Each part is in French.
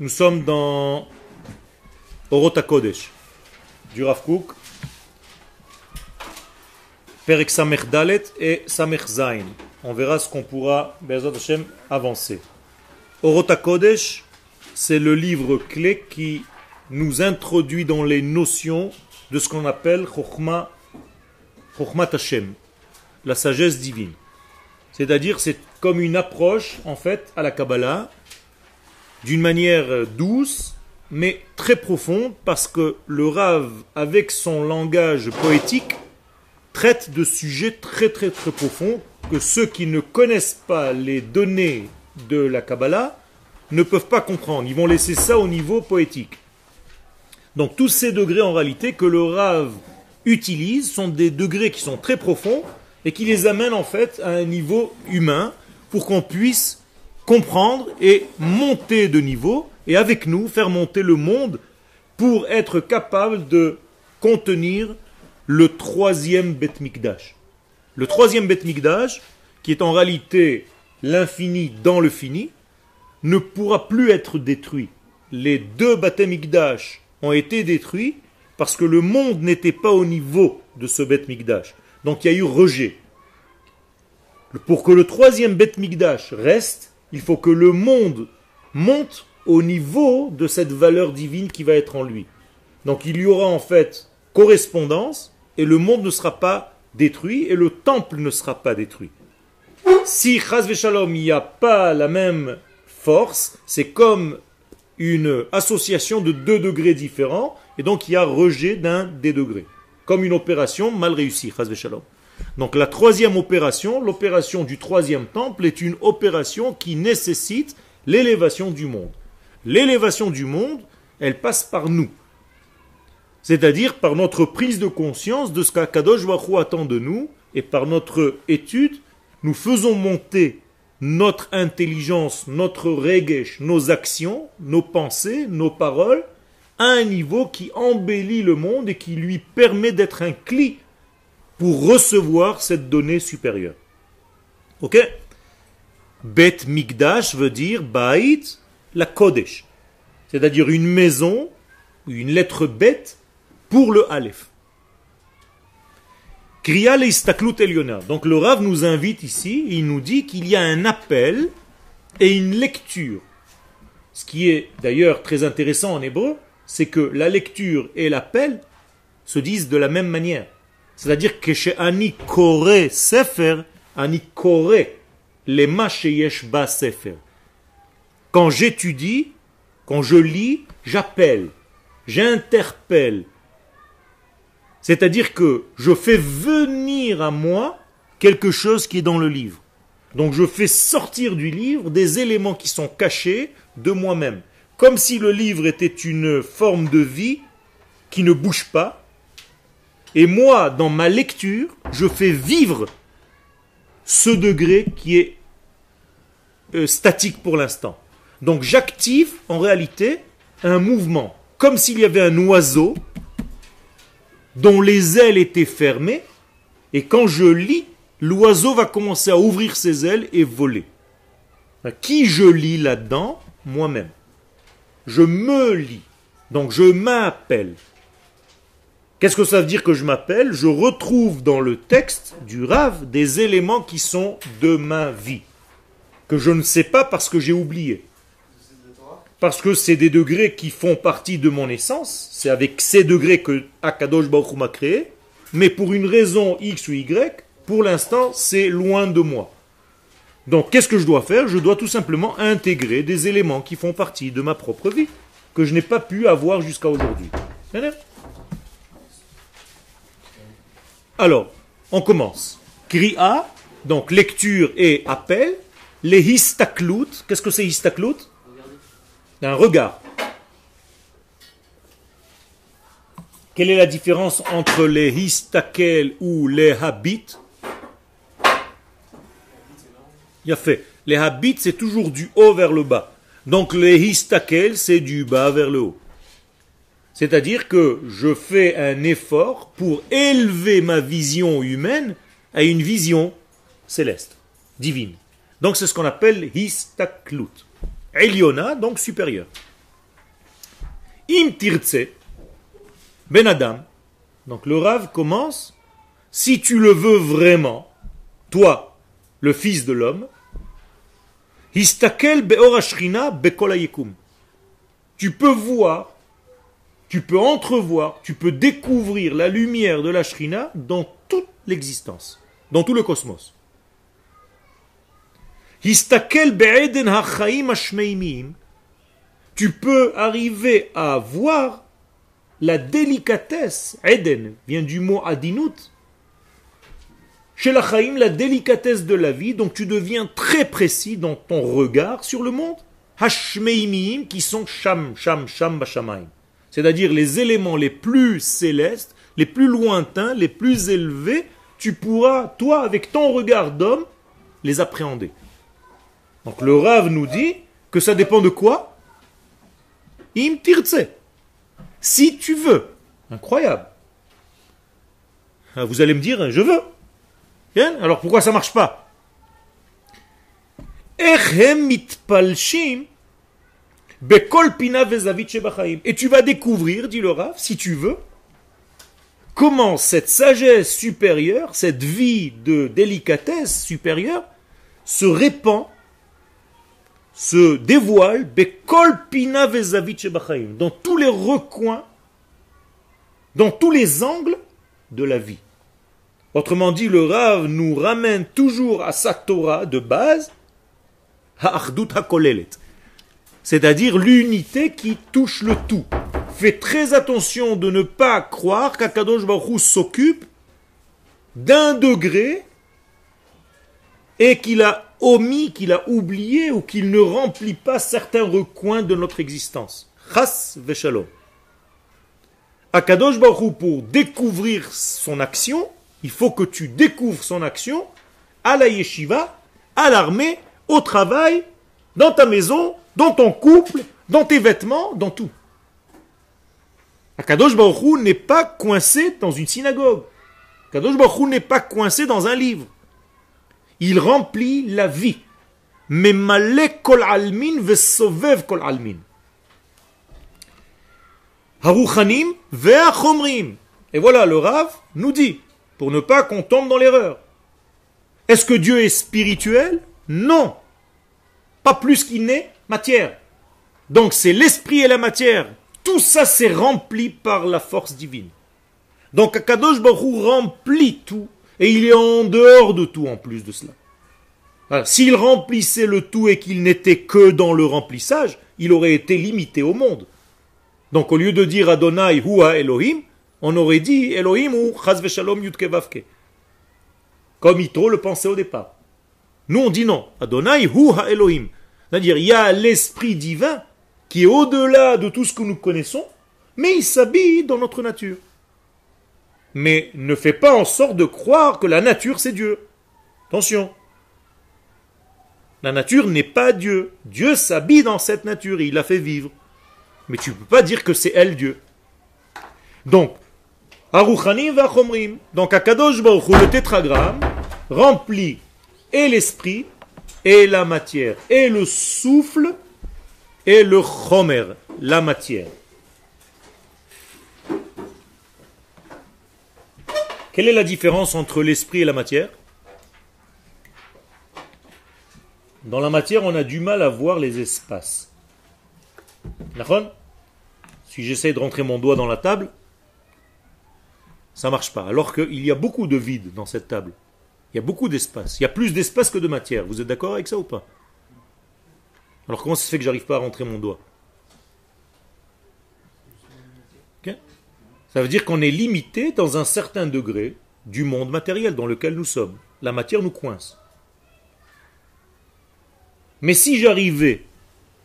Nous sommes dans Orota Kodesh du Rav Kook, Perek Samer Dalet et Samer Zain. On verra ce qu'on pourra, Bezat Hashem, avancer. Orota Kodesh, c'est le livre clé qui nous introduit dans les notions de ce qu'on appelle Chokhmah, Chokhmah Hashem, la sagesse divine. C'est-à-dire, c'est comme une approche, en fait, à la Kabbalah, d'une manière douce, mais très profonde, parce que le Rav, avec son langage poétique, traite de sujets très très très profonds que ceux qui ne connaissent pas les données de la Kabbalah ne peuvent pas comprendre. Ils vont laisser ça au niveau poétique. Donc tous ces degrés en réalité que le Rav utilise sont des degrés qui sont très profonds et qui les amènent en fait à un niveau humain pour qu'on puisse comprendre et monter de niveau et avec nous faire monter le monde pour être capable de contenir le troisième Bet Mikdash. Le troisième Bet Mikdash, qui est en réalité l'infini dans le fini, ne pourra plus être détruit. Les deux Bet Mikdash ont été détruits parce que le monde n'était pas au niveau de ce Bet Mikdash. Donc il y a eu rejet. Pour que le troisième Bet Mikdash reste, il faut que le monde monte au niveau de cette valeur divine qui va être en lui. Donc il y aura en fait correspondance et le monde ne sera pas détruit et le temple ne sera pas détruit. Si Chaz Shalom, il n'y a pas la même force, c'est comme une association de deux degrés différents et donc il y a rejet d'un des degrés. Comme une opération mal réussie, Chaz Shalom. Donc la troisième opération, l'opération du troisième temple, est une opération qui nécessite l'élévation du monde. L'élévation du monde, elle passe par nous. C'est-à-dire par notre prise de conscience de ce qu'Akadosh Baruch attend de nous, et par notre étude, nous faisons monter notre intelligence, notre regesh, nos actions, nos pensées, nos paroles, à un niveau qui embellit le monde et qui lui permet d'être un cli pour recevoir cette donnée supérieure. Ok? Bet Mikdash veut dire Bait la Kodesh, c'est-à-dire une maison, une lettre bête pour le Aleph. Kriya le Donc le Rav nous invite ici, il nous dit qu'il y a un appel et une lecture. Ce qui est d'ailleurs très intéressant en hébreu, c'est que la lecture et l'appel se disent de la même manière. C'est-à-dire que chez Ani Kore Sefer, Ani Kore les Yesh Ba Sefer. Quand j'étudie, quand je lis, j'appelle, j'interpelle. C'est-à-dire que je fais venir à moi quelque chose qui est dans le livre. Donc je fais sortir du livre des éléments qui sont cachés de moi-même. Comme si le livre était une forme de vie qui ne bouge pas. Et moi, dans ma lecture, je fais vivre ce degré qui est euh, statique pour l'instant. Donc j'active en réalité un mouvement, comme s'il y avait un oiseau dont les ailes étaient fermées, et quand je lis, l'oiseau va commencer à ouvrir ses ailes et voler. Qui je lis là-dedans? Moi-même. Je me lis. Donc je m'appelle. Qu'est-ce que ça veut dire que je m'appelle? Je retrouve dans le texte du Rav des éléments qui sont de ma vie, que je ne sais pas parce que j'ai oublié parce que c'est des degrés qui font partie de mon essence. C'est avec ces degrés que Akadosh Baruch m'a créé. Mais pour une raison X ou Y, pour l'instant, c'est loin de moi. Donc, qu'est-ce que je dois faire? Je dois tout simplement intégrer des éléments qui font partie de ma propre vie, que je n'ai pas pu avoir jusqu'à aujourd'hui. Alors, on commence. Kri'a, donc lecture et appel. Les histaklout, qu'est-ce que c'est histaklout d'un regard. Quelle est la différence entre les histakel ou les habits Il a fait. Les habits, c'est toujours du haut vers le bas. Donc les histakel, c'est du bas vers le haut. C'est-à-dire que je fais un effort pour élever ma vision humaine à une vision céleste, divine. Donc c'est ce qu'on appelle histaklut. Eliona, donc supérieur. Im ben Adam. Donc le Rav commence, si tu le veux vraiment, toi, le fils de l'homme, histakel beorashrina bekol Tu peux voir, tu peux entrevoir, tu peux découvrir la lumière de la shrina dans toute l'existence, dans tout le cosmos. Tu peux arriver à voir la délicatesse, Eden vient du mot adinut, chez la la délicatesse de la vie, donc tu deviens très précis dans ton regard sur le monde. Hashmeimim, qui sont sham, sham, sham, bashamaim. C'est-à-dire les éléments les plus célestes, les plus lointains, les plus élevés, tu pourras, toi, avec ton regard d'homme, les appréhender. Donc le Rav nous dit que ça dépend de quoi? Im tirtse. Si tu veux. Incroyable. Ah, vous allez me dire, je veux. Alors pourquoi ça marche pas? Et tu vas découvrir, dit le Rav, si tu veux, comment cette sagesse supérieure, cette vie de délicatesse supérieure, se répand, se dévoile, dans tous les recoins, dans tous les angles de la vie. Autrement dit, le Rav nous ramène toujours à sa Torah de base, c'est-à-dire l'unité qui touche le tout. Fais très attention de ne pas croire qu'Akadosh Baruch s'occupe d'un degré et qu'il a omis, qu'il a oublié ou qu'il ne remplit pas certains recoins de notre existence. Chas veshalom. Akadosh Baruch pour découvrir son action, il faut que tu découvres son action à la yeshiva, à l'armée, au travail, dans ta maison, dans ton couple, dans tes vêtements, dans tout. Akadosh Baruch n'est pas coincé dans une synagogue. Akadosh Baruch n'est pas coincé dans un livre. Il remplit la vie. Mais malek kol almin vesovev kol almin. Haruchanim ve'achomrim. Et voilà, le Rav nous dit pour ne pas qu'on tombe dans l'erreur. Est-ce que Dieu est spirituel? Non. Pas plus qu'il n'est matière. Donc c'est l'esprit et la matière. Tout ça c'est rempli par la force divine. Donc Akadosh Baruch remplit tout et il est en dehors de tout en plus de cela. S'il remplissait le tout et qu'il n'était que dans le remplissage, il aurait été limité au monde. Donc au lieu de dire Adonai Hua Elohim, on aurait dit Elohim ou Chaz Shalom Yudke Comme Itro le pensait au départ. Nous on dit non. Adonai hu ha Elohim. C'est-à-dire, il y a l'esprit divin qui est au-delà de tout ce que nous connaissons, mais il s'habille dans notre nature. Mais ne fais pas en sorte de croire que la nature c'est Dieu. Attention. La nature n'est pas Dieu. Dieu s'habille dans cette nature et il la fait vivre. Mais tu ne peux pas dire que c'est elle Dieu. Donc, donc Akadosh Baruch le tétragramme, remplit et l'esprit, et la matière, et le souffle, et le chomer, la matière. Quelle est la différence entre l'esprit et la matière? Dans la matière, on a du mal à voir les espaces. Si j'essaie de rentrer mon doigt dans la table, ça ne marche pas. Alors qu'il y a beaucoup de vide dans cette table. Il y a beaucoup d'espace. Il y a plus d'espace que de matière. Vous êtes d'accord avec ça ou pas? Alors comment ça se fait que j'arrive pas à rentrer mon doigt? Ça veut dire qu'on est limité dans un certain degré du monde matériel dans lequel nous sommes. La matière nous coince. Mais si j'arrivais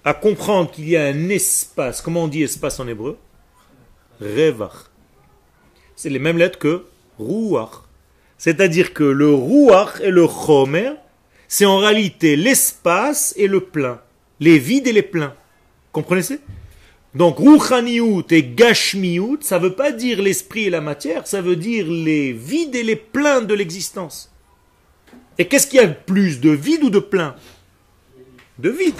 à comprendre qu'il y a un espace, comment on dit espace en hébreu? Revach c'est les mêmes lettres que Ruach. C'est-à-dire que le Ruach et le Chomer, c'est en réalité l'espace et le plein. Les vides et les pleins. Comprenez Donc Ruchaniout et Gashmiout, ça ne veut pas dire l'esprit et la matière, ça veut dire les vides et les pleins de l'existence. Et qu'est-ce qu'il y a de plus, de vide ou de plein? De vide.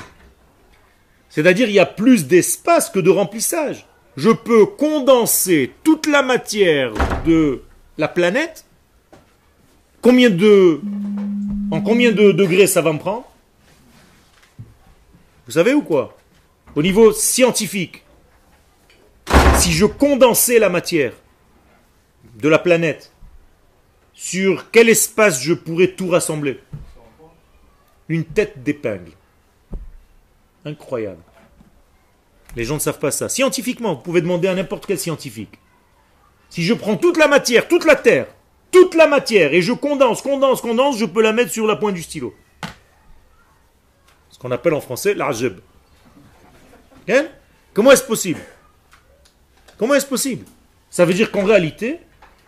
C'est-à-dire il y a plus d'espace que de remplissage. je peux condenser toute la matière de la planète. Combien de, en combien de degrés ça va me prendre Vous savez ou quoi Au niveau scientifique, si je condensais la matière de la planète, sur quel espace je pourrais tout rassembler Une tête d'épingle. Incroyable. Les gens ne savent pas ça. Scientifiquement, vous pouvez demander à n'importe quel scientifique. Si je prends toute la matière, toute la Terre, toute la matière, et je condense, condense, condense, je peux la mettre sur la pointe du stylo. Ce qu'on appelle en français l'arjeb. Comment est-ce possible? Comment est-ce possible? Ça veut dire qu'en réalité,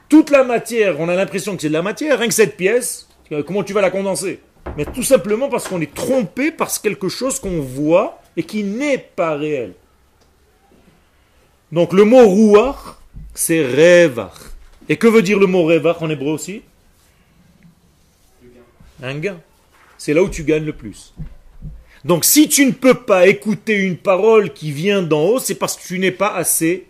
toute la matière, on a l'impression que c'est de la matière, rien que cette pièce, comment tu vas la condenser? Mais tout simplement parce qu'on est trompé par quelque chose qu'on voit et qui n'est pas réel. Donc le mot rouach, c'est revach. Et que veut dire le mot revach en hébreu aussi Un gain. C'est là où tu gagnes le plus. Donc si tu ne peux pas écouter une parole qui vient d'en haut, c'est parce que tu n'es pas assez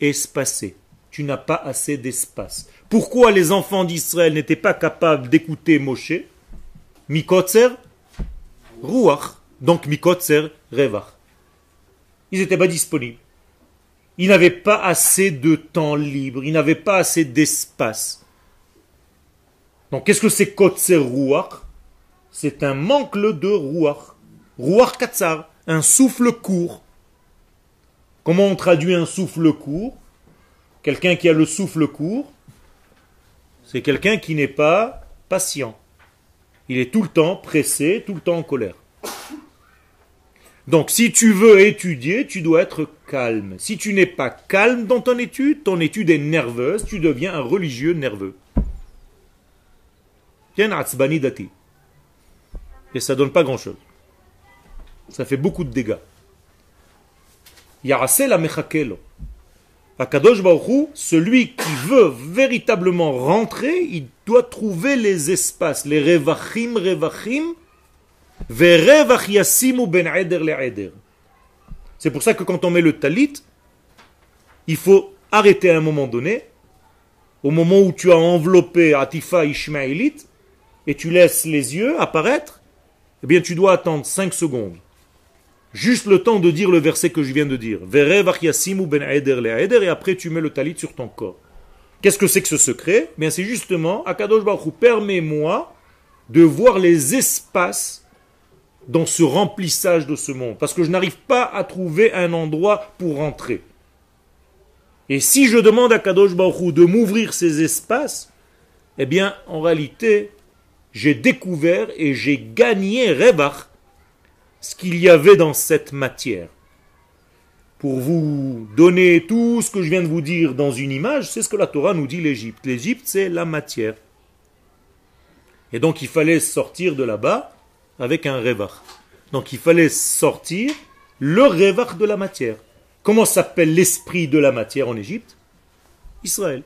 espacé. Tu n'as pas assez d'espace. Pourquoi les enfants d'Israël n'étaient pas capables d'écouter Moshe? Mikotzer, Ruach. Donc Mikotzer, Revach. Ils n'étaient pas disponibles. Ils n'avaient pas assez de temps libre, ils n'avaient pas assez d'espace. Donc qu'est-ce que c'est Kotzer Ruach? C'est un manque de Ruach. Ruach Katsar, un souffle court. Comment on traduit un souffle court? Quelqu'un qui a le souffle court, c'est quelqu'un qui n'est pas patient. Il est tout le temps pressé, tout le temps en colère. Donc si tu veux étudier, tu dois être calme. Si tu n'es pas calme dans ton étude, ton étude est nerveuse, tu deviens un religieux nerveux. Et ça donne pas grand-chose. Ça fait beaucoup de dégâts. la mechakelo. Akadosh Baruch celui qui veut véritablement rentrer, il doit trouver les espaces, les revachim, revachim, ben c'est pour ça que quand on met le talit, il faut arrêter à un moment donné, au moment où tu as enveloppé Atifa Ishmaelite, et tu laisses les yeux apparaître, eh bien tu dois attendre 5 secondes. Juste le temps de dire le verset que je viens de dire. ben et après tu mets le talit sur ton corps. Qu'est-ce que c'est que ce secret? Bien c'est justement, Akadosh Baruch permets-moi de voir les espaces dans ce remplissage de ce monde, parce que je n'arrive pas à trouver un endroit pour rentrer. Et si je demande à Kadosh Baruch de m'ouvrir ces espaces, eh bien, en réalité, j'ai découvert et j'ai gagné Rebach, ce qu'il y avait dans cette matière. Pour vous donner tout ce que je viens de vous dire dans une image, c'est ce que la Torah nous dit l'Égypte. L'Égypte, c'est la matière. Et donc, il fallait sortir de là-bas avec un revach. Donc il fallait sortir le revach de la matière. Comment s'appelle l'esprit de la matière en Égypte? Israël.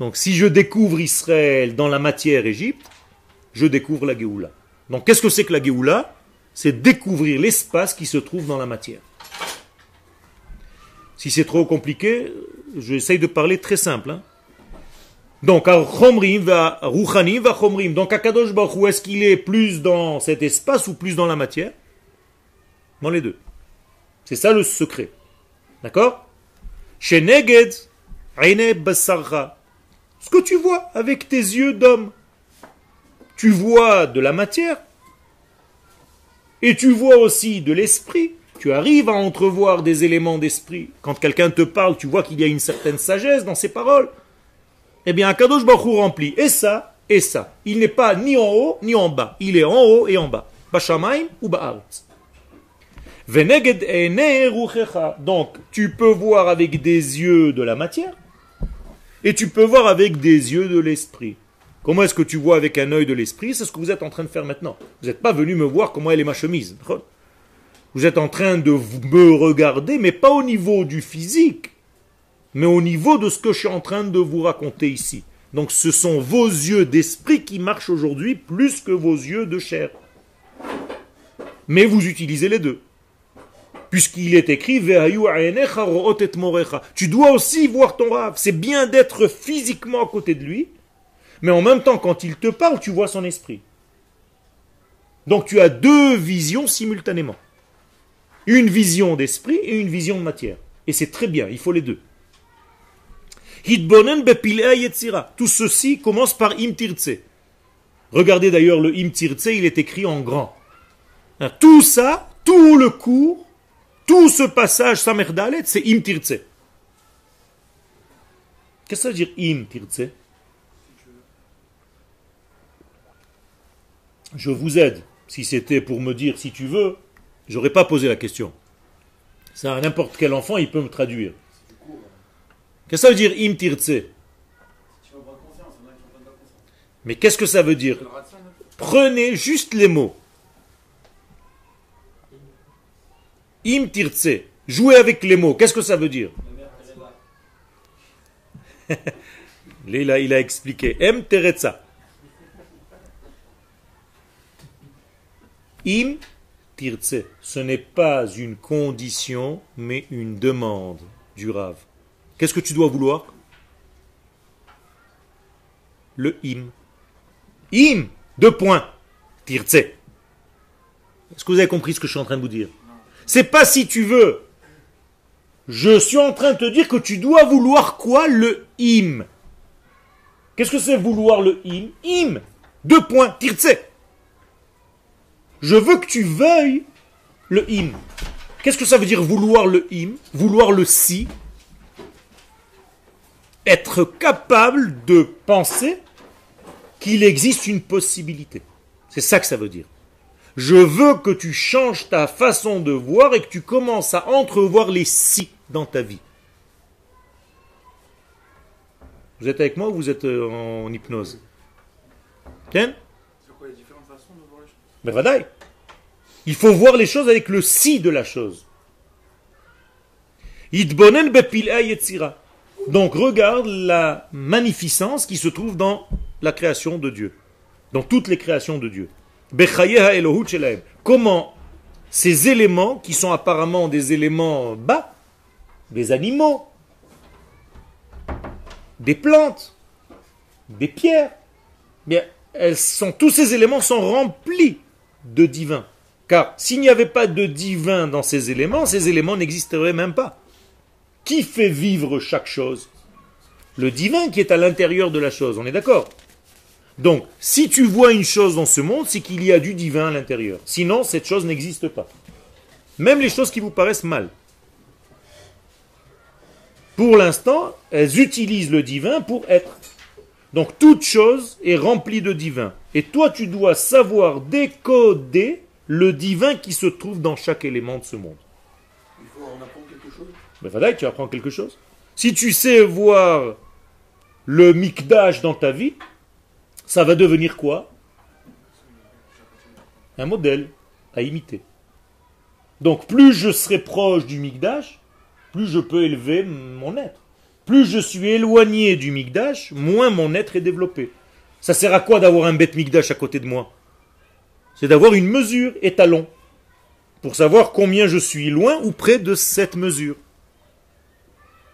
Donc si je découvre Israël dans la matière Égypte, je découvre la Géoula. Donc qu'est-ce que c'est que la Géoula? C'est découvrir l'espace qui se trouve dans la matière. Si c'est trop compliqué, j'essaye de parler très simple. Hein. Donc. Donc, Akadosh Baruch où est-ce qu'il est plus dans cet espace ou plus dans la matière? Dans les deux. C'est ça le secret. D'accord? Chez Neged, Ce que tu vois avec tes yeux d'homme, tu vois de la matière et tu vois aussi de l'esprit. Tu arrives à entrevoir des éléments d'esprit. Quand quelqu'un te parle, tu vois qu'il y a une certaine sagesse dans ses paroles. Eh bien, Akadosh Baruch remplit et ça et ça. Il n'est pas ni en haut ni en bas. Il est en haut et en bas. Bashamaim ou Ba'aretz. Donc, tu peux voir avec des yeux de la matière et tu peux voir avec des yeux de l'esprit. Comment est-ce que tu vois avec un œil de l'esprit? C'est ce que vous êtes en train de faire maintenant. Vous n'êtes pas venu me voir comment elle est ma chemise. Vous êtes en train de me regarder, mais pas au niveau du physique, mais au niveau de ce que je suis en train de vous raconter ici. Donc ce sont vos yeux d'esprit qui marchent aujourd'hui plus que vos yeux de chair. Mais vous utilisez les deux. Puisqu'il est écrit Tu dois aussi voir ton rave. C'est bien d'être physiquement à côté de lui, mais en même temps, quand il te parle, tu vois son esprit. Donc tu as deux visions simultanément. Une vision d'esprit et une vision de matière. Et c'est très bien, il faut les deux. Tout ceci commence par imtirtse. Regardez d'ailleurs le imtirtse, il est écrit en grand. Hein, tout ça, tout le cours, tout ce passage Samerdalet, c'est imtirtse. Qu'est-ce que ça veut dire imtirtse Je vous aide. Si c'était pour me dire si tu veux, j'aurais pas posé la question. Ça, n'importe quel enfant, il peut me traduire. Qu'est-ce que ça veut dire imtirtse Mais qu'est-ce que ça veut dire? Prenez juste les mots. Imtirtse. Jouez avec les mots. Qu'est-ce que ça veut dire? Il a, il a expliqué. M Im tirtse. Ce n'est pas une condition, mais une demande du Rav. Qu'est-ce que tu dois vouloir? Le im. Im, deux points. Tirtse. Est-ce que vous avez compris ce que je suis en train de vous dire? C'est pas si tu veux. Je suis en train de te dire que tu dois vouloir quoi Le im. Qu'est-ce que c'est vouloir le im Im. Deux points. Tirtse. Je veux que tu veuilles le im. Qu'est-ce que ça veut dire vouloir le im Vouloir le si? Être capable de penser qu'il existe une possibilité. C'est ça que ça veut dire. Je veux que tu changes ta façon de voir et que tu commences à entrevoir les si dans ta vie. Vous êtes avec moi ou vous êtes euh, en hypnose? Tiens ben, Il faut voir les choses avec le si de la chose. Donc regarde la magnificence qui se trouve dans la création de Dieu, dans toutes les créations de Dieu. Comment ces éléments, qui sont apparemment des éléments bas, des animaux, des plantes, des pierres, bien, elles sont, tous ces éléments sont remplis de divin. Car s'il n'y avait pas de divin dans ces éléments, ces éléments n'existeraient même pas. Qui fait vivre chaque chose? Le divin qui est à l'intérieur de la chose, on est d'accord? Donc, si tu vois une chose dans ce monde, c'est qu'il y a du divin à l'intérieur. Sinon, cette chose n'existe pas. Même les choses qui vous paraissent mal. Pour l'instant, elles utilisent le divin pour être. Donc toute chose est remplie de divin. Et toi, tu dois savoir décoder le divin qui se trouve dans chaque élément de ce monde. Ben tu apprends quelque chose. Si tu sais voir le mikdash dans ta vie, ça va devenir quoi? Un modèle à imiter. Donc plus je serai proche du mikdash, plus je peux élever mon être. Plus je suis éloigné du Migdash, moins mon être est développé. Ça sert à quoi d'avoir un bête Migdash à côté de moi? C'est d'avoir une mesure étalon pour savoir combien je suis loin ou près de cette mesure.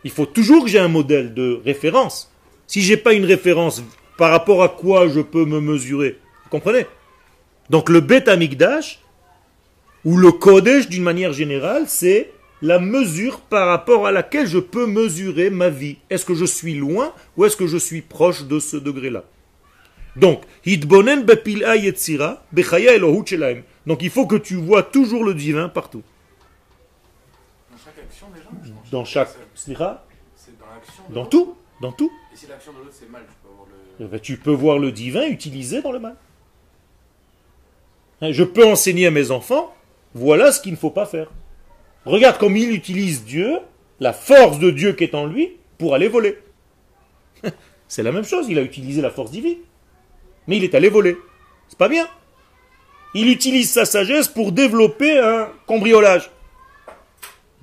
Il faut toujours que j'ai un modèle de référence. Si j'ai pas une référence par rapport à quoi je peux me mesurer, vous comprenez? Donc le bêta Migdash ou le Kodesh d'une manière générale, c'est la mesure par rapport à laquelle je peux mesurer ma vie. Est-ce que je suis loin ou est-ce que je suis proche de ce degré-là? Donc, donc il faut que tu vois toujours le divin partout. Dans chaque action déjà Dans chaque... Dans tout Dans tout Et si l'action de l'autre c'est mal, tu peux voir le... Eh ben, tu peux voir le divin utilisé dans le mal. Je peux enseigner à mes enfants, voilà ce qu'il ne faut pas faire. Regarde comme il utilise Dieu, la force de Dieu qui est en lui, pour aller voler. C'est la même chose, il a utilisé la force divine. Mais il est allé voler. C'est pas bien. Il utilise sa sagesse pour développer un cambriolage.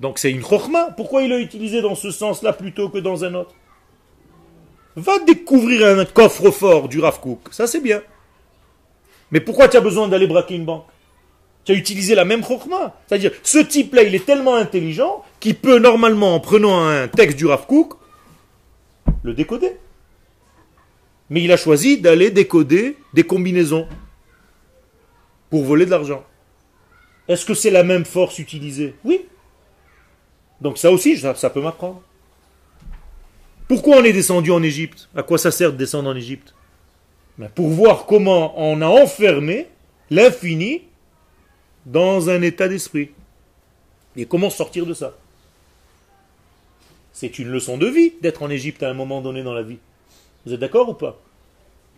Donc c'est une chorma. Pourquoi il l'a utilisé dans ce sens-là plutôt que dans un autre? Va découvrir un coffre-fort du Rav Ça c'est bien. Mais pourquoi tu as besoin d'aller braquer une banque? Tu as utilisé la même chokma. C'est-à-dire, ce type-là, il est tellement intelligent qu'il peut normalement, en prenant un texte du Rav Kook, le décoder. Mais il a choisi d'aller décoder des combinaisons pour voler de l'argent. Est-ce que c'est la même force utilisée? Oui. Donc ça aussi, ça, peut m'apprendre. Pourquoi on est descendu en Égypte? À quoi ça sert de descendre en Égypte? Ben, Pour voir comment on a enfermé l'infini dans un état d'esprit. Et comment sortir de ça? C'est une leçon de vie d'être en Égypte à un moment donné dans la vie. Vous êtes d'accord ou pas?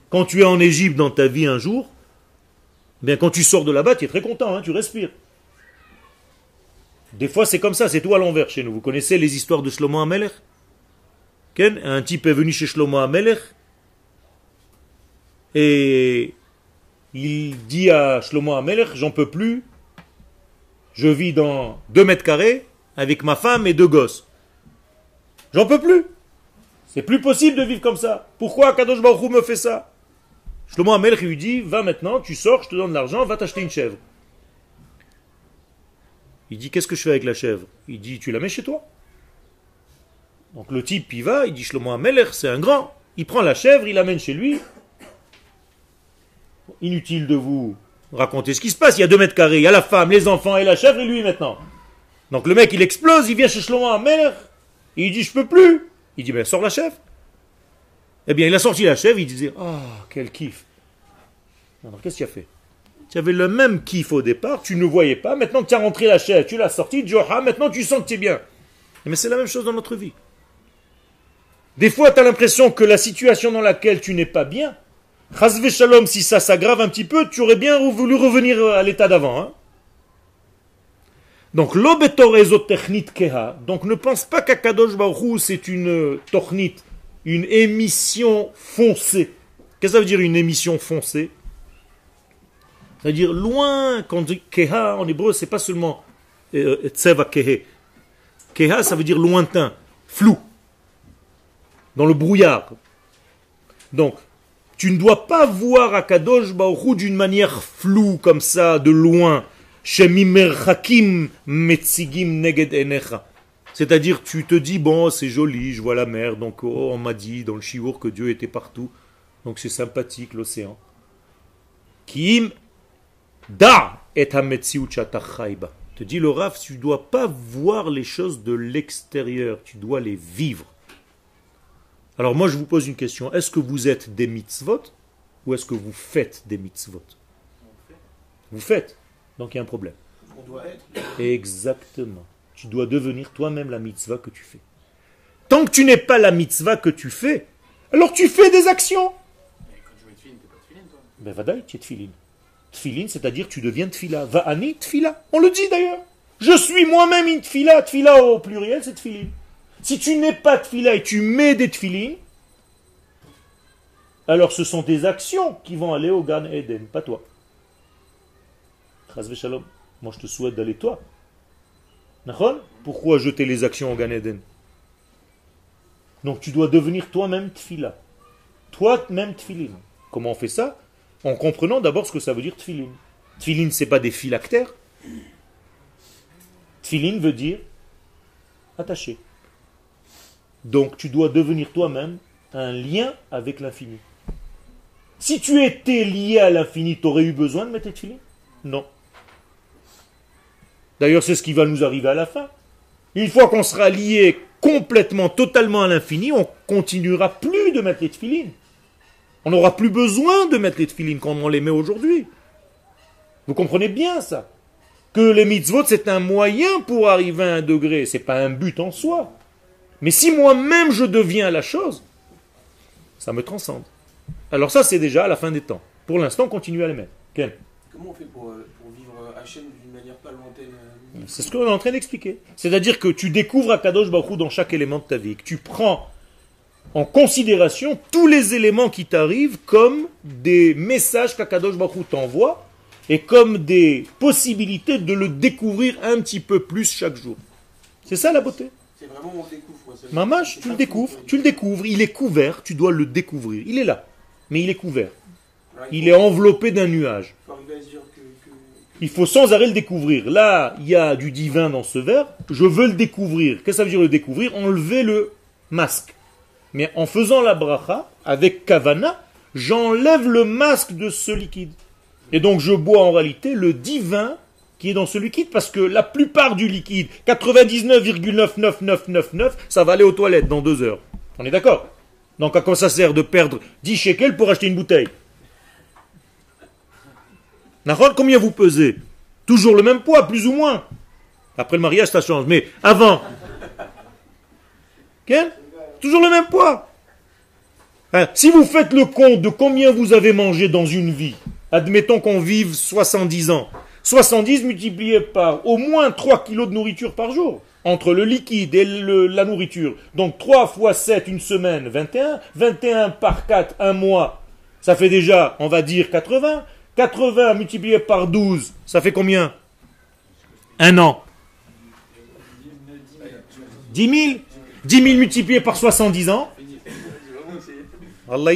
Quand tu es en Égypte dans ta vie un jour, bien quand tu sors de là-bas, tu es très content, hein, tu respires. Des fois, c'est comme ça, c'est tout à l'envers chez nous. Vous connaissez les histoires de Shlomo Amelech Un type est venu chez Shlomo Amelech et il dit à Shlomo Amelech, j'en peux plus, je vis dans deux mètres carrés avec ma femme et deux gosses. J'en peux plus. C'est plus possible de vivre comme ça. Pourquoi Kadosh Baruch me fait ça? Shlomo Amelch lui dit, va maintenant, tu sors, je te donne de l'argent, va t'acheter une chèvre. Il dit, qu'est-ce que je fais avec la chèvre? Il dit, tu la mets chez toi. Donc le type, il va, il dit, Shlomo Amelech, c'est un grand. Il prend la chèvre, il l'amène chez lui. Inutile de vous raconter ce qui se passe. Il y a deux mètres carrés, il y a la femme, les enfants et la chèvre et lui maintenant. Donc le mec, il explose, il vient chez Shlomo Amelech, il dit, je peux plus. Il dit, ben sors la chèvre. Eh bien, il a sorti la chèvre, il disait Ah, oh, quel kiff. Alors, qu'est-ce qu'il a fait? Tu avais le même kiff au départ, tu ne voyais pas, maintenant que tu as rentré la chèvre, tu l'as sorti, Joha, maintenant tu sens que tu es bien. Mais c'est la même chose dans notre vie. Des fois, tu as l'impression que la situation dans laquelle tu n'es pas bien, Chazve si ça s'aggrave un petit peu, tu aurais bien voulu revenir à l'état d'avant. Hein donc, l'obetor technit keha. Donc, ne pense pas qu'Akadosh Baruch c'est une tornit, une émission foncée. Qu'est-ce que ça veut dire une émission foncée? C'est-à-dire loin, quand on dit keha en hébreu, c'est pas seulement euh, tseva kehe. Keha, ça veut dire lointain, flou, dans le brouillard. Donc, tu ne dois pas voir Akadosh Baruch d'une manière floue, comme ça, de loin. C'est-à-dire, tu te dis, bon, c'est joli, je vois la mer, donc oh, on m'a dit dans le chiour que Dieu était partout, donc c'est sympathique l'océan. Kim da et Te dit le Raf, tu ne dois pas voir les choses de l'extérieur, tu dois les vivre. Alors moi je vous pose une question, est-ce que vous êtes des mitzvot ou est-ce que vous faites des mitzvot? Vous faites. Donc il y a un problème. On doit être. Exactement. Tu dois devenir toi-même la mitzvah que tu fais. Tant que tu n'es pas la mitzvah que tu fais, alors tu fais des actions. Mais quand tu mets tefilin, t'es pas tefilin, toi. Ben vadaï, tu es tefilin. Tefilin, c'est-à-dire tu deviens tefila. ani tefila. On le dit d'ailleurs. Je suis moi-même une tefila. Tefila au pluriel, c'est tefilin. Si tu n'es pas tefila et tu mets des tefilin, alors ce sont des actions qui vont aller au Gan Eden, pas toi. Moi, je te souhaite d'aller toi. Pourquoi jeter les actions en Gan Eden? Donc, tu dois devenir toi-même tfila. Toi-même tfilin. Comment on fait ça? En comprenant d'abord ce que ça veut dire tfilin. Tfilin, c'est pas des phylactères. Tfilin veut dire attaché. Donc, tu dois devenir toi-même un lien avec l'infini. Si tu étais lié à l'infini, tu aurais eu besoin de mettre tes Non. D'ailleurs, c'est ce qui va nous arriver à la fin. Une fois qu'on sera lié complètement, totalement à l'infini, on continuera plus de mettre les tefilines. On n'aura plus besoin de mettre les tefilines comme on les met aujourd'hui. Vous comprenez bien ça? Que les mitzvot, c'est un moyen pour arriver à un degré, c'est pas un but en soi. Mais si moi-même je deviens la chose, ça me transcende. Alors ça, c'est déjà à la fin des temps. Pour l'instant, continue à les mettre. Comment on fait pour, euh, vivre Hachem d'une manière pas lointaine euh, C'est ce qu'on est en train d'expliquer. C'est-à-dire que tu découvres Akadosh Baruch dans chaque élément de ta vie, que tu prends en considération tous les éléments qui t'arrivent comme des messages qu'Akadosh Baruch t'envoie et comme des possibilités de le découvrir un petit peu plus chaque jour. C'est ça la beauté? C'est vraiment on découvre. Tu le découvres, tu le découvres, il est couvert, tu dois le découvrir. Il est là, mais il est couvert. Il est enveloppé d'un nuage. Faut que, Il faut sans arrêt le découvrir. Là, il y a du divin dans ce verre, je veux le découvrir. Qu'est-ce que ça veut dire le découvrir? Enlever le masque. Mais en faisant la bracha, avec kavana, j'enlève le masque de ce liquide. Et donc je bois en réalité le divin qui est dans ce liquide, parce que la plupart du liquide, 99,99999, ça va aller aux toilettes dans deux heures. On est d'accord? Donc à quoi ça sert de perdre 10 shekels pour acheter une bouteille? Combien vous pesez? Toujours le même poids, plus ou moins. Après le mariage, ça change. Mais avant, toujours le même poids. Hein, si vous faites le compte de combien vous avez mangé dans une vie, admettons qu'on vive 70 ans, 70 multiplié par au moins 3 kilos de nourriture par jour, entre le liquide et la nourriture. Donc 3 fois 7, une semaine, 21. 21 par 4, un mois, ça fait déjà, on va dire, 80. 80 multiplié par 12, ça fait combien? Un an. 10 000 10 000 multiplié par 70 ans Allah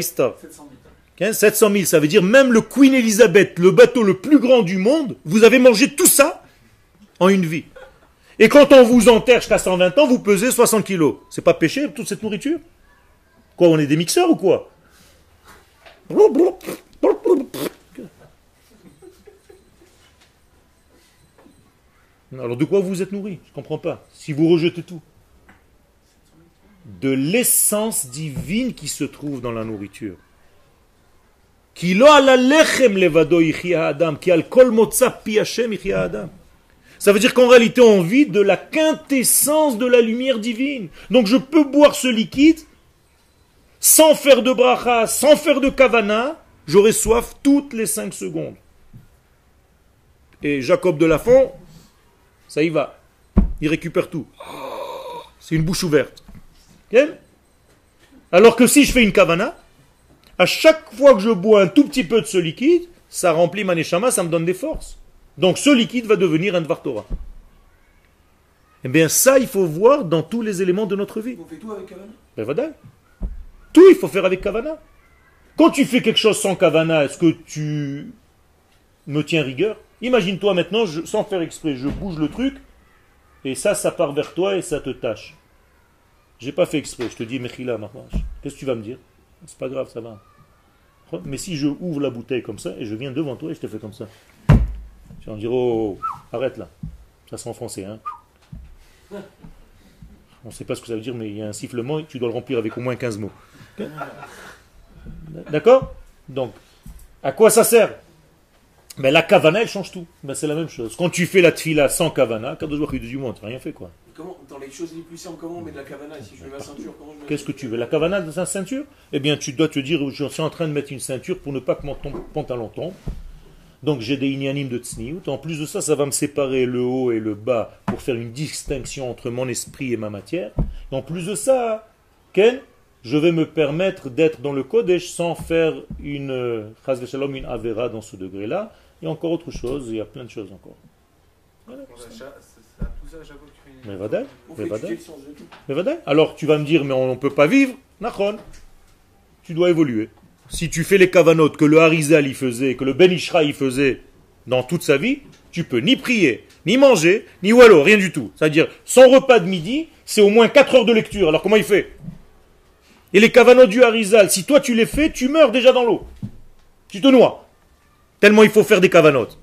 700 000, ça veut dire même le Queen Elizabeth, le bateau le plus grand du monde, vous avez mangé tout ça en une vie. Et quand on vous enterre jusqu'à 120 ans, vous pesez 60 kilos. C'est pas péché toute cette nourriture? Quoi, on est des mixeurs ou quoi? Alors de quoi vous êtes nourri? Je comprends pas. Si vous rejetez tout. De l'essence divine qui se trouve dans la nourriture. Ça veut dire qu'en réalité on vit de la quintessence de la lumière divine. Donc je peux boire ce liquide sans faire de bracha, sans faire de kavana, j'aurai soif toutes les cinq secondes. Et Jacob de Lafont, ça y va. Il récupère tout. C'est une bouche ouverte. Alors que si je fais une kavana, à chaque fois que je bois un tout petit peu de ce liquide, ça remplit ma neshama, ça me donne des forces. Donc ce liquide va devenir un Dvar Torah. Eh bien ça, il faut voir dans tous les éléments de notre vie. On fait tout avec kavana? Ben, Tout, il faut faire avec kavana. Quand tu fais quelque chose sans kavana, est-ce que tu me tiens rigueur? Imagine-toi maintenant, sans faire exprès, je bouge le truc, et ça, ça part vers toi et ça te tâche. J'ai pas fait exprès, je te dis, Mechila, qu'est-ce que tu vas me dire? C'est pas grave, ça va. Mais si je ouvre la bouteille comme ça, et je viens devant toi et je te fais comme ça, tu vas me dire, oh, arrête là. Ça sent français, hein. On ne sait pas ce que ça veut dire, mais il y a un sifflement et tu dois le remplir avec au moins 15 mots. D'accord? Donc, à quoi ça sert? Mais la kavana, elle change tout. Ben, c'est la même chose. Quand tu fais la tfila sans kavana, quand tu dis, moi, tu rien fait quoi. Comment, dans les choses les plus simples, comment on met de la kavana si je mets ma ceinture Qu'est-ce que tu veux La kavana dans sa ceinture? Eh bien, tu dois te dire, je suis en train de mettre une ceinture pour ne pas que mon pantalon tombe. Donc j'ai des ignanimes de tsniout. En plus de ça, ça va me séparer le haut et le bas pour faire une distinction entre mon esprit et ma matière. Et en plus de ça, Ken, je vais me permettre d'être dans le Kodesh sans faire une, euh, une avera dans ce degré-là il y a encore autre chose, il y a plein de choses encore. Mais Alors tu vas me dire, mais on ne peut pas vivre. Nachon. Tu dois évoluer. Si tu fais les kavanotes que le Harizal y faisait, que le Ben Ishra y faisait dans toute sa vie, tu peux ni prier, ni manger, ni wallo, rien du tout. C'est-à-dire, son repas de midi, c'est au moins 4 heures de lecture. Alors comment il fait? Et les kavanotes du Harizal, si toi tu les fais, tu meurs déjà dans l'eau. Tu te noies. Tellement il faut faire des cavanotes.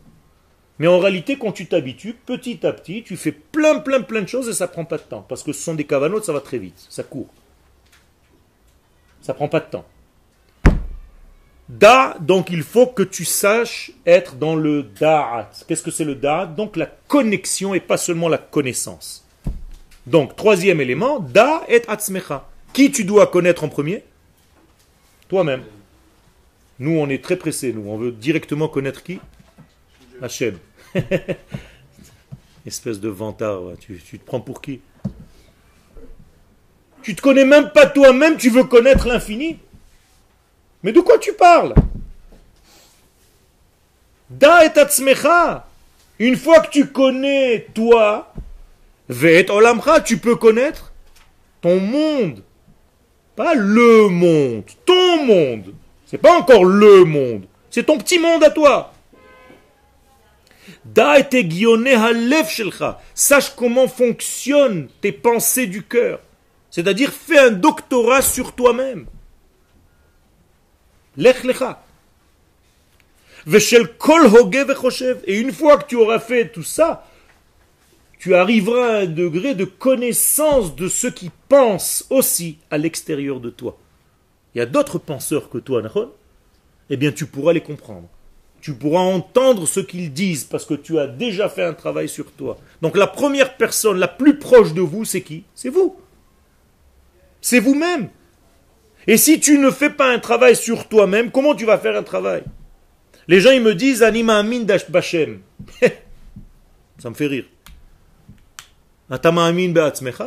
Mais en réalité, quand tu t'habitues, petit à petit, tu fais plein, plein, plein de choses et ça prend pas de temps. Parce que ce sont des cavanotes, ça va très vite, ça court. Ça prend pas de temps. Da, donc il faut que tu saches être dans le da'at. Qu'est-ce que c'est le da'at? Donc la connexion et pas seulement la connaissance. Donc, troisième élément, da et atzmecha. Qui tu dois connaître en premier? Toi-même. Nous, on est très pressés, nous. On veut directement connaître qui? Hachem. Espèce de vantard, tu, te prends pour qui? Tu te connais même pas toi-même, tu veux connaître l'infini? Mais de quoi tu parles? Da et atzmecha. Une fois que tu connais toi, vet olamcha, tu peux connaître ton monde. Pas le monde, ton monde. C'est pas encore le monde. C'est ton petit monde à toi. Sache comment fonctionnent tes pensées du cœur. C'est-à-dire, fais un doctorat sur toi-même. Lech lecha. Et une fois que tu auras fait tout ça, tu arriveras à un degré de connaissance de ceux qui pensent aussi à l'extérieur de toi. Il y a d'autres penseurs que toi, Eh bien, tu pourras les comprendre. Tu pourras entendre ce qu'ils disent parce que tu as déjà fait un travail sur toi. Donc la première personne la plus proche de vous, c'est qui? C'est vous. C'est vous-même. Et si tu ne fais pas un travail sur toi-même, comment tu vas faire un travail? Les gens ils me disent Anima Amin Bachem. Ça me fait rire.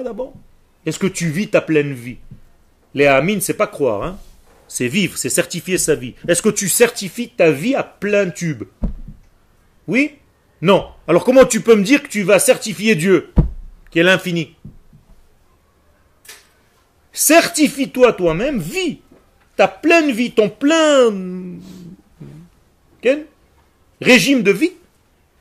d'abord Est-ce que tu vis ta pleine vie? Les Amin, c'est pas croire, hein c'est vivre, c'est certifier sa vie. Est-ce que tu certifies ta vie à plein tube Oui Non. Alors comment tu peux me dire que tu vas certifier Dieu, qui est l'infini Certifie-toi toi-même, vis ta pleine vie, ton plein Quel régime de vie.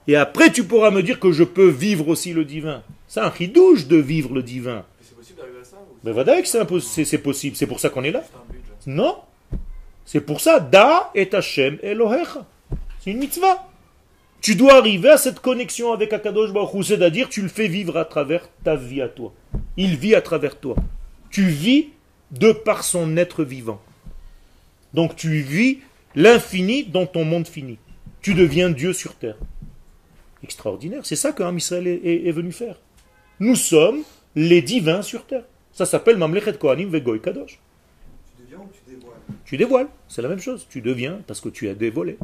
Et après, tu pourras me dire que je peux vivre aussi le divin. C'est un ridouche de vivre le divin. C'est possible d'arriver à ça Mais voilà que c'est possible. C'est pour ça qu'on est là. Non. C'est pour ça, Da et Hashem Elohecha. C'est une mitzvah. Tu dois arriver à cette connexion avec Akadosh Baruch c'est-à-dire tu le fais vivre à travers ta vie à toi. Il vit à travers toi. Tu vis de par son être vivant. Donc tu vis l'infini dans ton monde fini. Tu deviens Dieu sur terre. Extraordinaire. C'est ça qu'un Israël est, venu faire. Nous sommes les divins sur terre. Ça s'appelle Mamlechet Kohanim Vegoy Kadosh. Tu deviens ou tu dévoiles Tu dévoiles. C'est la même chose. Tu deviens parce que tu as dévoilé.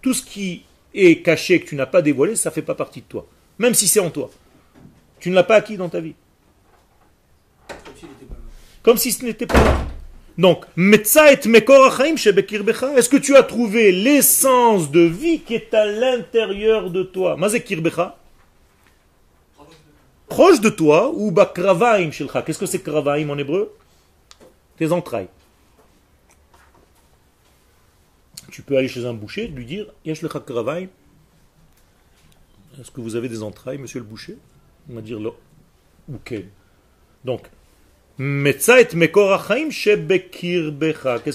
Tout ce qui est caché que tu n'as pas dévoilé, ça ne fait pas partie de toi. Même si c'est en toi. Tu ne l'as pas acquis dans ta vie. Comme si ce n'était pas là. Donc, est-ce que tu as trouvé l'essence de vie qui est à l'intérieur de toi? Proche de toi, ou bakravaim shelcha. Qu'est-ce que c'est kravaim en hébreu? Tes entrailles. Tu peux aller chez un boucher, lui dire Est-ce que vous avez des entrailles, monsieur le boucher? On va dire là. Ok. Donc, Qu'est-ce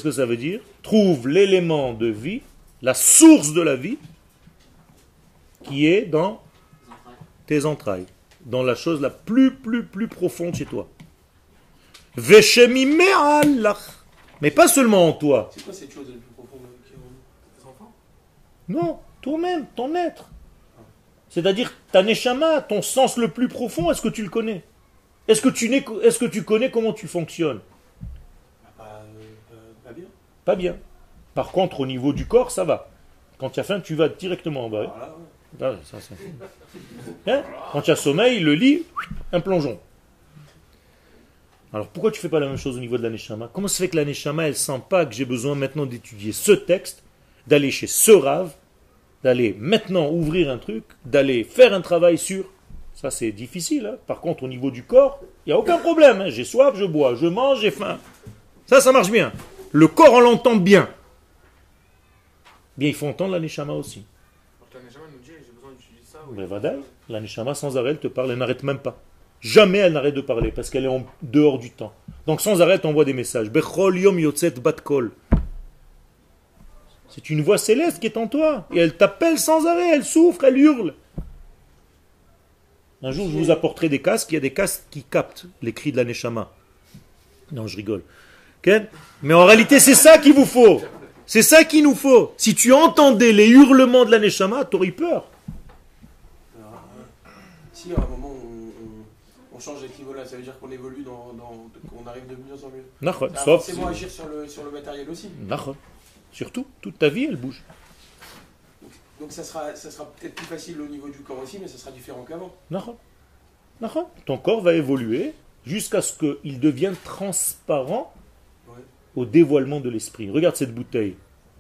que ça veut dire? Trouve l'élément de vie, la source de la vie, qui est dans tes entrailles, dans la chose la plus, plus, plus profonde chez toi. Mais pas seulement en toi. C'est quoi cette chose profonde qui tes enfants Non, toi-même, ton être. C'est-à-dire ta neshama, ton sens le plus profond, est-ce que tu le connais? Est-ce que, tu est que tu connais comment tu fonctionnes? Bah, euh, pas, bien. Pas bien. Par contre, au niveau du corps, ça va. Quand tu as faim, tu vas directement en bas. Ah, hein? Quand tu as sommeil, le lit, un plongeon. Alors pourquoi tu fais pas la même chose au niveau de l'aneshama Comment se fait que l'aneshama, elle sent pas que j'ai besoin maintenant d'étudier ce texte, d'aller chez ce rave, d'aller maintenant ouvrir un truc, d'aller faire un travail sur ça, c'est difficile. Hein. Par contre, au niveau du corps, il n'y a aucun problème. Hein. J'ai soif, je bois. Je mange, j'ai faim. Ça, ça marche bien. Le corps, on l'entend bien. Bien, il faut entendre l'aneshama aussi. Mais l'aneshama sans arrêt, elle te parle, elle n'arrête même pas. Jamais elle n'arrête de parler parce qu'elle est en dehors du temps. Donc sans arrêt, elle t'envoie des messages. C'est une voix céleste qui est en toi. Et elle t'appelle sans arrêt, elle souffre, elle hurle. Un jour, je vous apporterai des casques. Il y a des casques qui captent les cris de la Neshama. Non, je rigole. Mais en réalité, c'est ça qu'il vous faut. C'est ça qu'il nous faut. Si tu entendais les hurlements de la Neshama, tu aurais peur. si à un moment on, change d'équivalent, ça veut dire qu'on évolue, dans, qu'on arrive de mieux en mieux. C'est moi agir sur le, sur le matériel aussi. Surtout, toute ta vie, elle bouge. Donc ça sera, ça sera peut-être plus facile au niveau du corps aussi, mais ça sera différent qu'avant. Ton corps va évoluer jusqu'à ce qu'il devienne transparent au dévoilement de l'esprit. Regarde cette bouteille.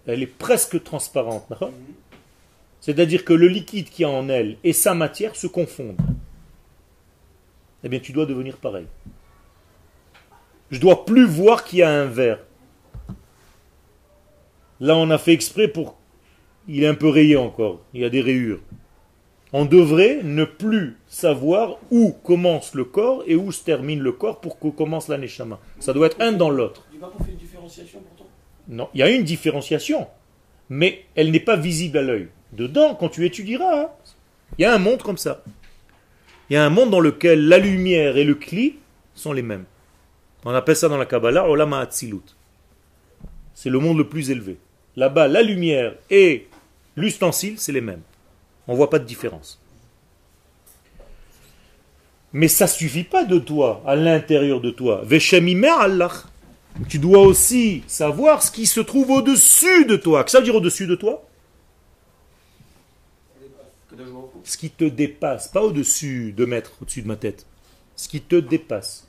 Elle est presque transparente. Mhm. C'est-à-dire que le liquide qui y a en elle et sa matière se confondent. Eh bien, tu dois devenir pareil. Je dois plus voir qu'il y a un verre. Là, on a fait exprès pour il est un peu rayé encore. Il y a des rayures. On devrait ne plus savoir où commence le corps et où se termine le corps pour que commence la neshama. Ça doit être un dans l'autre. Non, il y a une différenciation, mais elle n'est pas visible à l'œil. Dedans, quand tu étudieras, hein, il y a un monde comme ça. Il y a un monde dans lequel la lumière et le cli sont les mêmes. On appelle ça dans la Kabbalah Olama Atzilut. C'est le monde le plus élevé. Là-bas, la lumière et l'ustensile, c'est les mêmes. On ne voit pas de différence. Mais ça suffit pas de toi, à l'intérieur de toi. Allah. Tu dois aussi savoir ce qui se trouve au-dessus de toi. Que ça veut dire au-dessus de toi? Ce qui te dépasse, pas au-dessus de mettre au-dessus de ma tête. Ce qui te dépasse.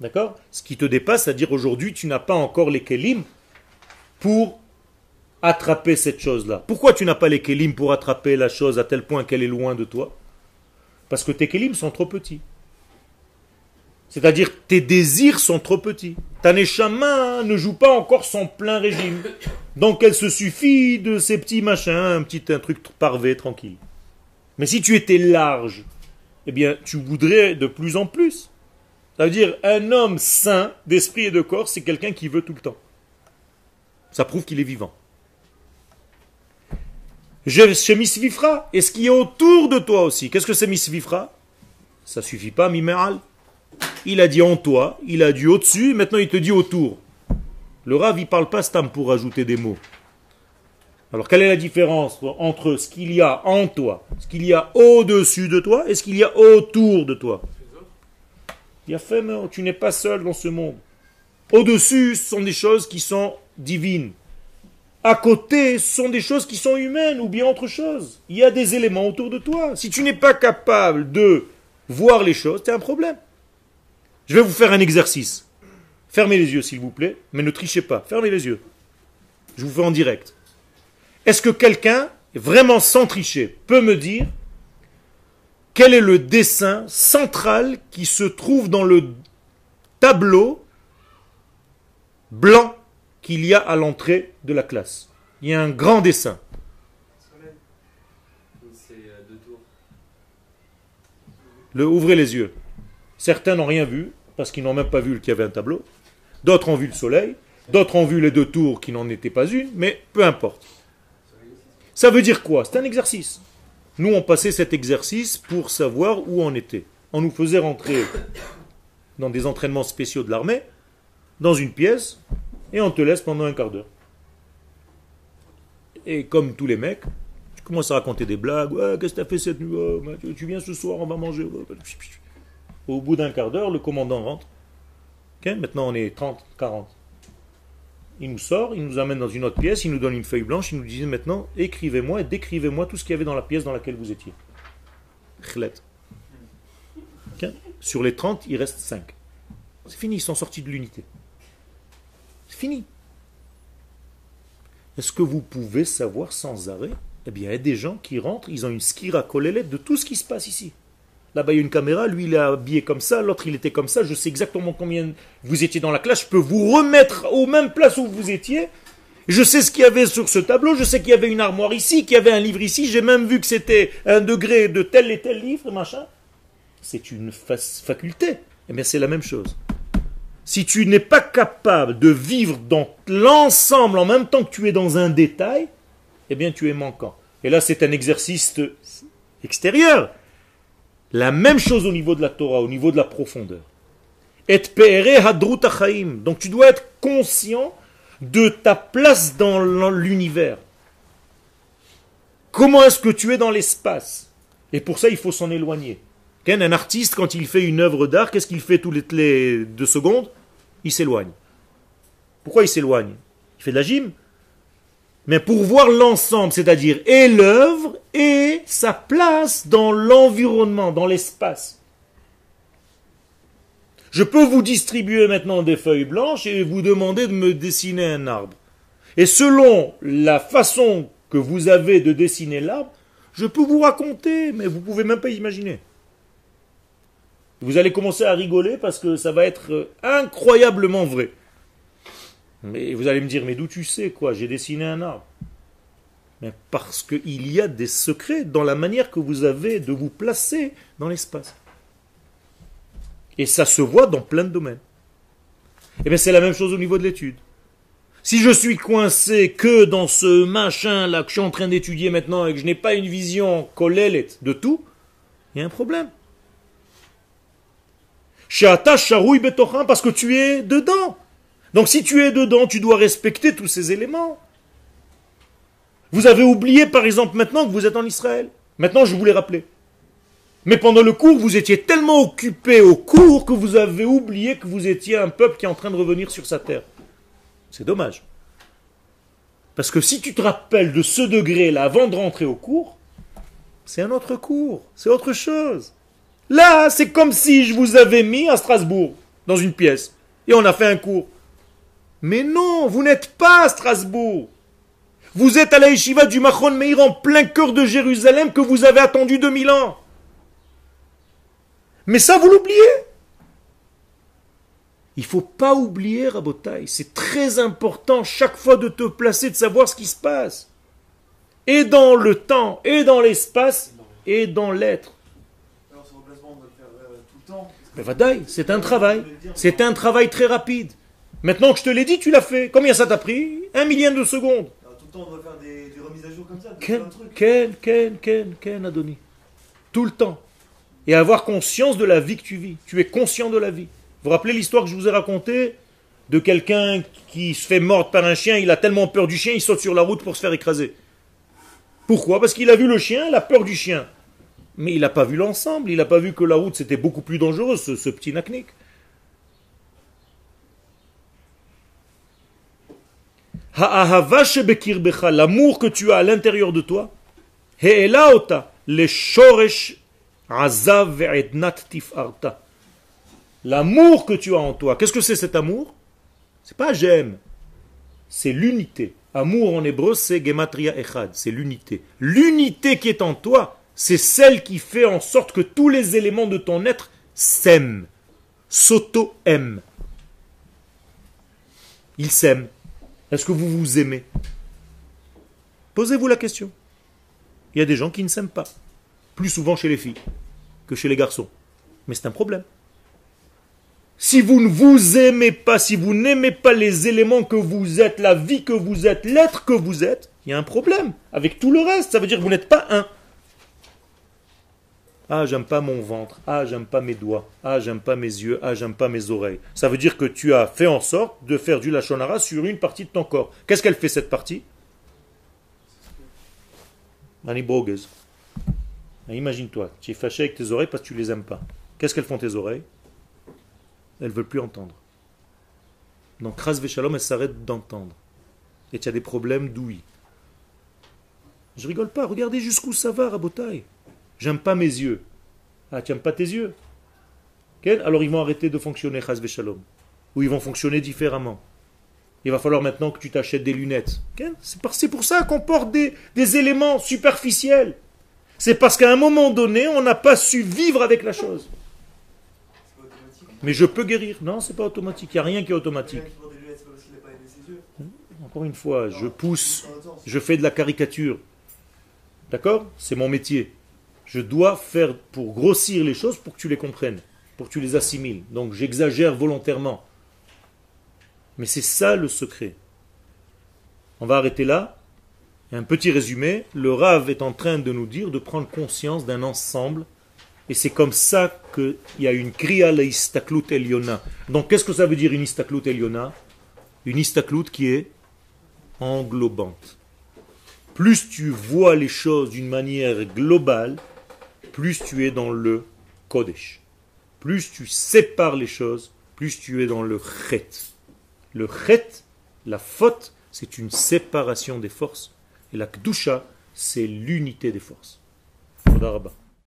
D'accord? Ce qui te dépasse, c'est-à-dire aujourd'hui, tu n'as pas encore les kelim pour attraper cette chose-là. Pourquoi tu n'as pas les kelim pour attraper la chose à tel point qu'elle est loin de toi? Parce que tes kelim sont trop petits. C'est-à-dire tes désirs sont trop petits. Ta neshama ne joue pas encore son plein régime. Donc elle se suffit de ces petits machins, un petit un truc parvé, tranquille. Mais si tu étais large, eh bien tu voudrais de plus en plus. Ça veut dire un homme sain d'esprit et de corps, c'est quelqu'un qui veut tout le temps. Ça prouve qu'il est vivant. Je misvifra. Et ce qui est autour de toi aussi. Qu'est-ce que c'est misvifra? Ça suffit pas, miméral. Il a dit en toi, il a dit au-dessus, maintenant il te dit autour. Le Rav, il parle pas stam pour ajouter des mots. Alors, quelle est la différence entre ce qu'il y a en toi, ce qu'il y a au-dessus de toi et ce qu'il y a autour de toi? Il a fait, mais tu n'es pas seul dans ce monde. Au-dessus, ce sont des choses qui sont divines à côté sont des choses qui sont humaines ou bien autre chose. Il y a des éléments autour de toi. Si tu n'es pas capable de voir les choses, tu as un problème. Je vais vous faire un exercice. Fermez les yeux, s'il vous plaît, mais ne trichez pas. Fermez les yeux. Je vous fais en direct. Est-ce que quelqu'un, vraiment sans tricher, peut me dire quel est le dessin central qui se trouve dans le tableau blanc qu'il y a à l'entrée de la classe. Il y a un grand dessin. Le, ouvrez les yeux. Certains n'ont rien vu, parce qu'ils n'ont même pas vu qu'il y avait un tableau. D'autres ont vu le soleil. D'autres ont vu les deux tours qui n'en étaient pas une, mais peu importe. Ça veut dire quoi? C'est un exercice. Nous, on passait cet exercice pour savoir où on était. On nous faisait rentrer dans des entraînements spéciaux de l'armée, dans une pièce, et on te laisse pendant un quart d'heure. Et comme tous les mecs, tu commences à raconter des blagues. qu'est-ce que tu as fait cette nuit? Tu viens ce soir, on va manger. Au bout d'un quart d'heure, le commandant rentre. Maintenant, on est 30, 40. Il nous sort, il nous amène dans une autre pièce, il nous donne une feuille blanche, il nous dit maintenant, écrivez-moi et décrivez-moi tout ce qu'il y avait dans la pièce dans laquelle vous étiez. Sur les 30, il reste 5. C'est fini, ils sont sortis de l'unité fini. Est-ce que vous pouvez savoir sans arrêt? Eh bien, il y a des gens qui rentrent, ils ont une skira lettre de tout ce qui se passe ici. Là-bas, il y a une caméra, lui, il est habillé comme ça, l'autre, il était comme ça, je sais exactement combien vous étiez dans la classe, je peux vous remettre aux mêmes places où vous étiez. Je sais ce qu'il y avait sur ce tableau, je sais qu'il y avait une armoire ici, qu'il y avait un livre ici, j'ai même vu que c'était un degré de tel et tel livre, machin. C'est une faculté. Eh bien, c'est la même chose si tu n'es pas capable de vivre dans l'ensemble en même temps que tu es dans un détail, eh bien tu es manquant. Et là, c'est un exercice extérieur. La même chose au niveau de la Torah, au niveau de la profondeur. Et Donc tu dois être conscient de ta place dans l'univers. Comment est-ce que tu es dans l'espace? Et pour ça, il faut s'en éloigner. Un artiste, quand il fait une œuvre d'art, qu'est-ce qu'il fait toutes les deux secondes? Il s'éloigne. Pourquoi il s'éloigne? Il fait de la gym? Mais pour voir l'ensemble, c'est-à-dire et l'œuvre et sa place dans l'environnement, dans l'espace. Je peux vous distribuer maintenant des feuilles blanches et vous demander de me dessiner un arbre. Et selon la façon que vous avez de dessiner l'arbre, je peux vous raconter, mais vous pouvez même pas imaginer. Vous allez commencer à rigoler parce que ça va être euh, incroyablement vrai. Mais vous allez me dire, mais d'où tu sais quoi? J'ai dessiné un arbre. Mais parce qu'il y a des secrets dans la manière que vous avez de vous placer dans l'espace. Et ça se voit dans plein de domaines. Et eh bien c'est la même chose au niveau de l'étude. Si je suis coincé que dans ce machin là que je suis en train d'étudier maintenant et que je n'ai pas une vision collèlette de tout, il y a un problème. Parce que tu es dedans. Donc si tu es dedans, tu dois respecter tous ces éléments. Vous avez oublié par exemple maintenant que vous êtes en Israël. Maintenant je vous l'ai rappelé. Mais pendant le cours, vous étiez tellement occupé au cours que vous avez oublié que vous étiez un peuple qui est en train de revenir sur sa terre. C'est dommage. Parce que si tu te rappelles de ce degré-là avant de rentrer au cours, c'est un autre cours, c'est autre chose. Là, c'est comme si je vous avais mis à Strasbourg, dans une pièce, et on a fait un cours. Mais non, vous n'êtes pas à Strasbourg. Vous êtes à la yeshiva du Machon Meir en plein cœur de Jérusalem que vous avez attendu 2000 ans. Mais ça, vous l'oubliez. Il faut pas oublier, Rabotai, c'est très important chaque fois de te placer, de savoir ce qui se passe. Et dans le temps, et dans l'espace, et dans l'être. C'est un travail. C'est un travail très rapide. Maintenant que je te l'ai dit, tu l'as fait. Combien ça t'a pris? Un millième de seconde. Tout le temps, on doit faire des, remises à jour comme ça. Quel, quel, quel, quel, quel, Adoni. Tout le temps. Et avoir conscience de la vie que tu vis. Tu es conscient de la vie. Vous vous rappelez l'histoire que je vous ai racontée? De quelqu'un qui se fait mordre par un chien, il a tellement peur du chien, il saute sur la route pour se faire écraser. Pourquoi? Parce qu'il a vu le chien, il a peur du chien. Mais il n'a pas vu l'ensemble, il n'a pas vu que la route c'était beaucoup plus dangereux, ce, petit naknik. L'amour que tu as à l'intérieur de toi. L'amour que tu as en toi, qu'est-ce que c'est cet amour? C'est pas j'aime, c'est l'unité. Amour en hébreu, c'est gematria echad, c'est l'unité. L'unité qui est en toi, c'est celle qui fait en sorte que tous les éléments de ton être s'aiment, s'auto-aiment. Ils s'aiment. Est-ce que vous vous aimez? Posez-vous la question. Il y a des gens qui ne s'aiment pas. Plus souvent chez les filles que chez les garçons. Mais c'est un problème. Si vous ne vous aimez pas, si vous n'aimez pas les éléments que vous êtes, la vie que vous êtes, l'être que vous êtes, il y a un problème. Avec tout le reste, ça veut dire que vous n'êtes pas un. Ah, j'aime pas mon ventre. Ah, j'aime pas mes doigts. Ah, j'aime pas mes yeux. Ah, j'aime pas mes oreilles. Ça veut dire que tu as fait en sorte de faire du lachonara sur une partie de ton corps. Qu'est-ce qu'elle fait cette partie? Imagine-toi, tu es fâché avec tes oreilles parce que tu les aimes pas. Qu'est-ce qu'elles font tes oreilles? Elles veulent plus entendre. Donc, Ras Veshalom, elles s'arrêtent d'entendre. Et tu as des problèmes d'ouïe. Je rigole pas, regardez jusqu'où ça va, Rabotai. J'aime pas mes yeux. Ah, tu n'aimes pas tes yeux? Alors ils vont arrêter de fonctionner, Ras Veshalom. Ou ils vont fonctionner différemment. Il va falloir maintenant que tu t'achètes des lunettes. C'est pour ça qu'on porte des, des éléments superficiels. C'est parce qu'à un moment donné, on n'a pas su vivre avec la chose. Mais je peux guérir. Non, c'est pas automatique. Il n'y a rien qui est automatique. Encore une fois, je pousse, je fais de la caricature. D'accord? C'est mon métier. Je dois faire pour grossir les choses pour que tu les comprennes, pour que tu les assimiles. Donc j'exagère volontairement. Mais c'est ça le secret. On va arrêter là. un petit résumé. Le Rav est en train de nous dire de prendre conscience d'un ensemble et c'est comme ça qu'il y a une kriya la istaklut eliona. Donc qu'est-ce que ça veut dire une istaklut eliona? Une istaklut qui est englobante. Plus tu vois les choses d'une manière globale, plus tu es dans le kodesh. Plus tu sépares les choses, plus tu es dans le chet. Le chet, la faute, c'est une séparation des forces. Et la kdusha, c'est l'unité des forces.